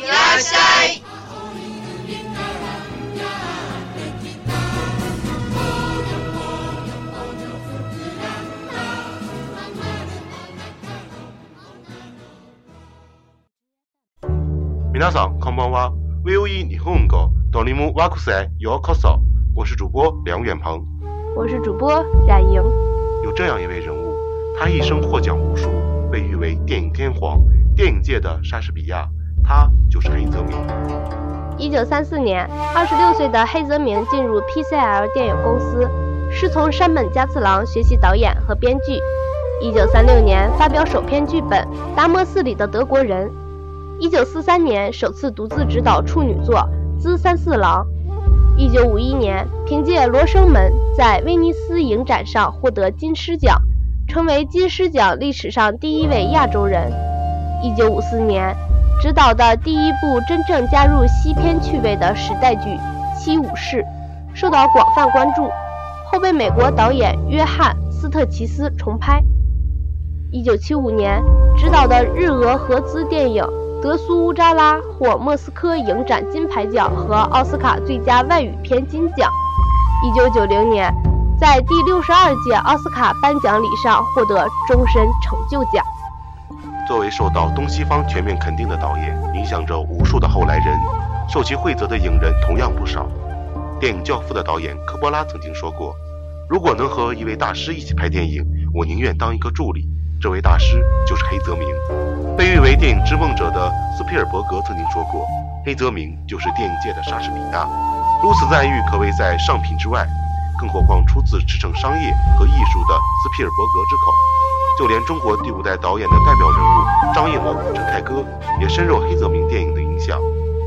いらっしゃい。皆さんこんばんは。VOE 日本語ドリームワークスへようこそ。我是主播梁远鹏。我是主播冉莹。有这样一位人物，他一生获奖无数，被誉为电影天皇，电影界的莎士比亚。 他就是黑泽明。一九三四年，二十六岁的黑泽明进入 PCL 电影公司，师从山本加次郎学习导演和编剧。一九三六年发表首篇剧本《达摩寺里的德国人》。一九四三年首次独自执导处女作《资三四郎》。一九五一年凭借《罗生门》在威尼斯影展上获得金狮奖，成为金狮奖历史上第一位亚洲人。一九五四年。执导的第一部真正加入西片趣味的时代剧《七武士》，受到广泛关注，后被美国导演约翰·斯特奇斯重拍。一九七五年执导的日俄合资电影《德苏乌扎拉》获莫斯科影展金牌奖和奥斯卡最佳外语片金奖。一九九零年在第六十二届奥斯卡颁奖礼上获得终身成就奖。作为受到东西方全面肯定的导演，影响着无数的后来人，受其惠泽的影人同样不少。电影《教父》的导演科波拉曾经说过：“如果能和一位大师一起拍电影，我宁愿当一个助理。”这位大师就是黑泽明。被誉为电影之梦者的斯皮尔伯格曾经说过：“黑泽明就是电影界的莎士比亚。”如此赞誉可谓在上品之外，更何况出自驰骋商业和艺术的斯皮尔伯格之口。就连中国第五代导演的代表人物张艺谋、陈凯歌也深受黑泽明电影的影响。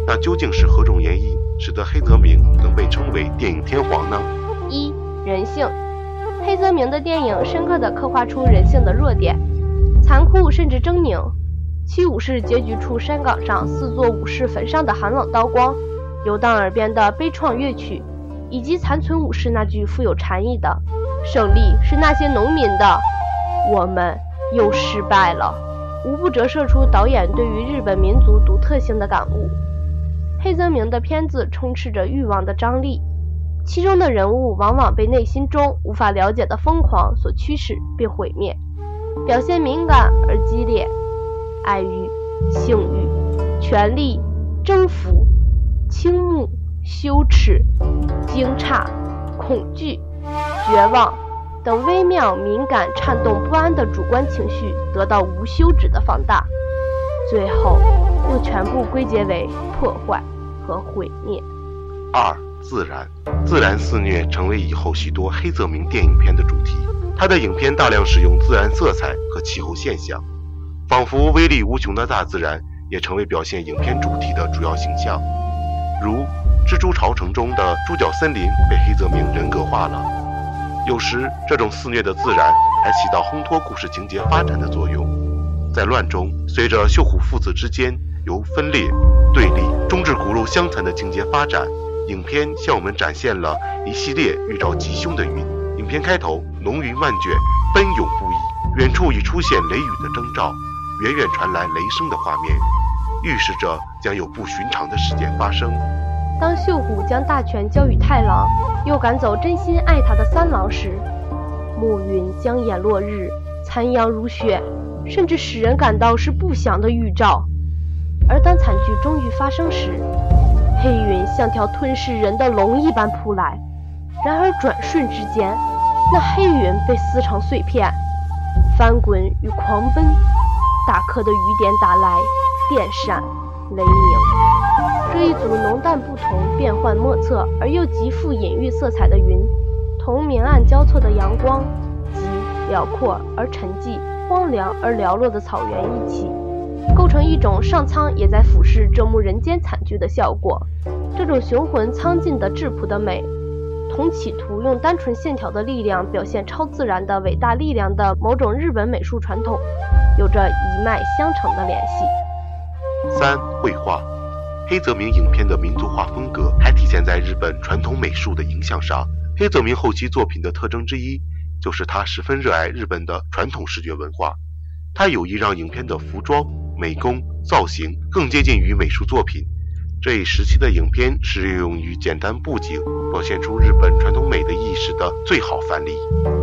那究竟是何种原因，使得黑泽明能被称为电影天皇呢？一、人性。黑泽明的电影深刻地刻画出人性的弱点，残酷甚至狰狞。七武士结局处山岗上四座武士坟上的寒冷刀光，游荡耳边的悲怆乐曲，以及残存武士那句富有禅意的“胜利是那些农民的”。我们又失败了，无不折射出导演对于日本民族独特性的感悟。黑泽明的片子充斥着欲望的张力，其中的人物往往被内心中无法了解的疯狂所驱使并毁灭，表现敏感而激烈，爱欲、性欲、权力、征服、倾慕、羞耻、惊诧、恐惧、绝望。等微妙、敏感、颤动不安的主观情绪得到无休止的放大，最后又全部归结为破坏和毁灭。二、自然，自然肆虐成为以后许多黑泽明电影片的主题。他的影片大量使用自然色彩和气候现象，仿佛威力无穷的大自然也成为表现影片主题的主要形象。如《蜘蛛巢城》中的猪脚森林被黑泽明人格化了。有时，这种肆虐的自然还起到烘托故事情节发展的作用。在乱中，随着秀虎父子之间由分裂、对立，终至骨肉相残的情节发展，影片向我们展现了一系列预兆吉凶的云。影片开头，浓云万卷，奔涌不已，远处已出现雷雨的征兆，远远传来雷声的画面，预示着将有不寻常的事件发生。当秀虎将大权交与太郎，又赶走真心爱他的三郎时，暮云将掩落日，残阳如血，甚至使人感到是不祥的预兆。而当惨剧终于发生时，黑云像条吞噬人的龙一般扑来。然而转瞬之间，那黑云被撕成碎片，翻滚与狂奔，大颗的雨点打来，电闪雷鸣。这一组浓淡不同、变幻莫测而又极富隐喻色彩的云，同明暗交错的阳光，及辽阔而沉寂、荒凉而寥落的草原一起。构成一种上苍也在俯视这幕人间惨剧的效果，这种雄浑苍劲的质朴的美，同企图用单纯线条的力量表现超自然的伟大力量的某种日本美术传统，有着一脉相承的联系。三、绘画，黑泽明影片的民族化风格还体现在日本传统美术的影响上。黑泽明后期作品的特征之一，就是他十分热爱日本的传统视觉文化，他有意让影片的服装。美工造型更接近于美术作品。这一时期的影片是用于简单布景，表现出日本传统美的意识的最好范例。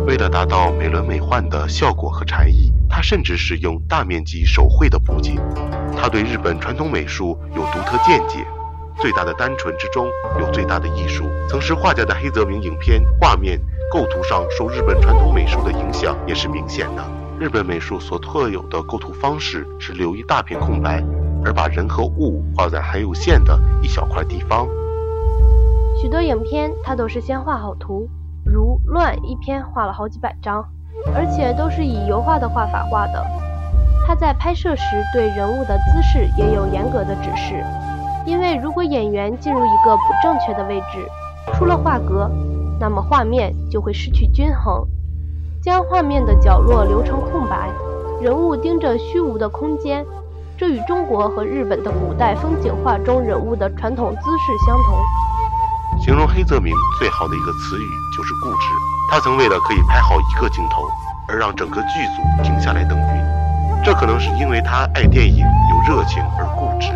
为了达到美轮美奂的效果和禅意，他甚至使用大面积手绘的布景。他对日本传统美术有独特见解。最大的单纯之中有最大的艺术。曾是画家的黑泽明影片画面构图上受日本传统美术的影响也是明显的。日本美术所特有的构图方式是留一大片空白，而把人和物画在很有限的一小块地方。许多影片他都是先画好图，如《乱》一篇画了好几百张，而且都是以油画的画法画的。他在拍摄时对人物的姿势也有严格的指示，因为如果演员进入一个不正确的位置，出了画格，那么画面就会失去均衡。将画面的角落留成空白，人物盯着虚无的空间，这与中国和日本的古代风景画中人物的传统姿势相同。形容黑泽明最好的一个词语就是固执。他曾为了可以拍好一个镜头，而让整个剧组停下来等云。这可能是因为他爱电影、有热情而固执，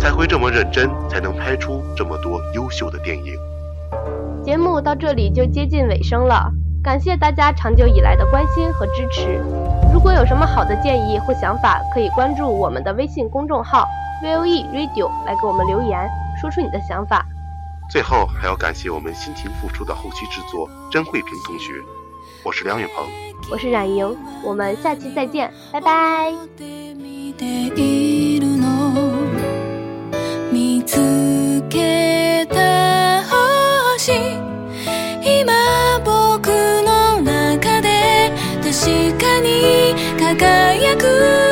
才会这么认真，才能拍出这么多优秀的电影。节目到这里就接近尾声了。感谢大家长久以来的关心和支持。如果有什么好的建议或想法，可以关注我们的微信公众号 VOE Radio 来给我们留言，说出你的想法。最后还要感谢我们辛勤付出的后期制作甄慧萍同学。我是梁远鹏，我是冉莹，我们下期再见，拜拜。輝く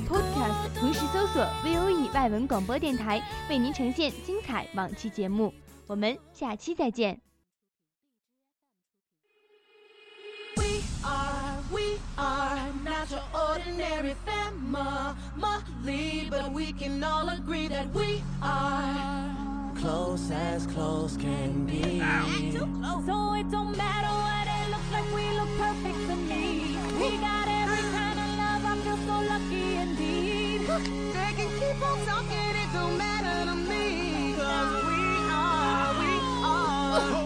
Podcast 同时搜索 VOE 外文广播电台，为您呈现精彩往期节目。我们下期再见。They can keep on talking, it don't matter to me. Cause we are, we are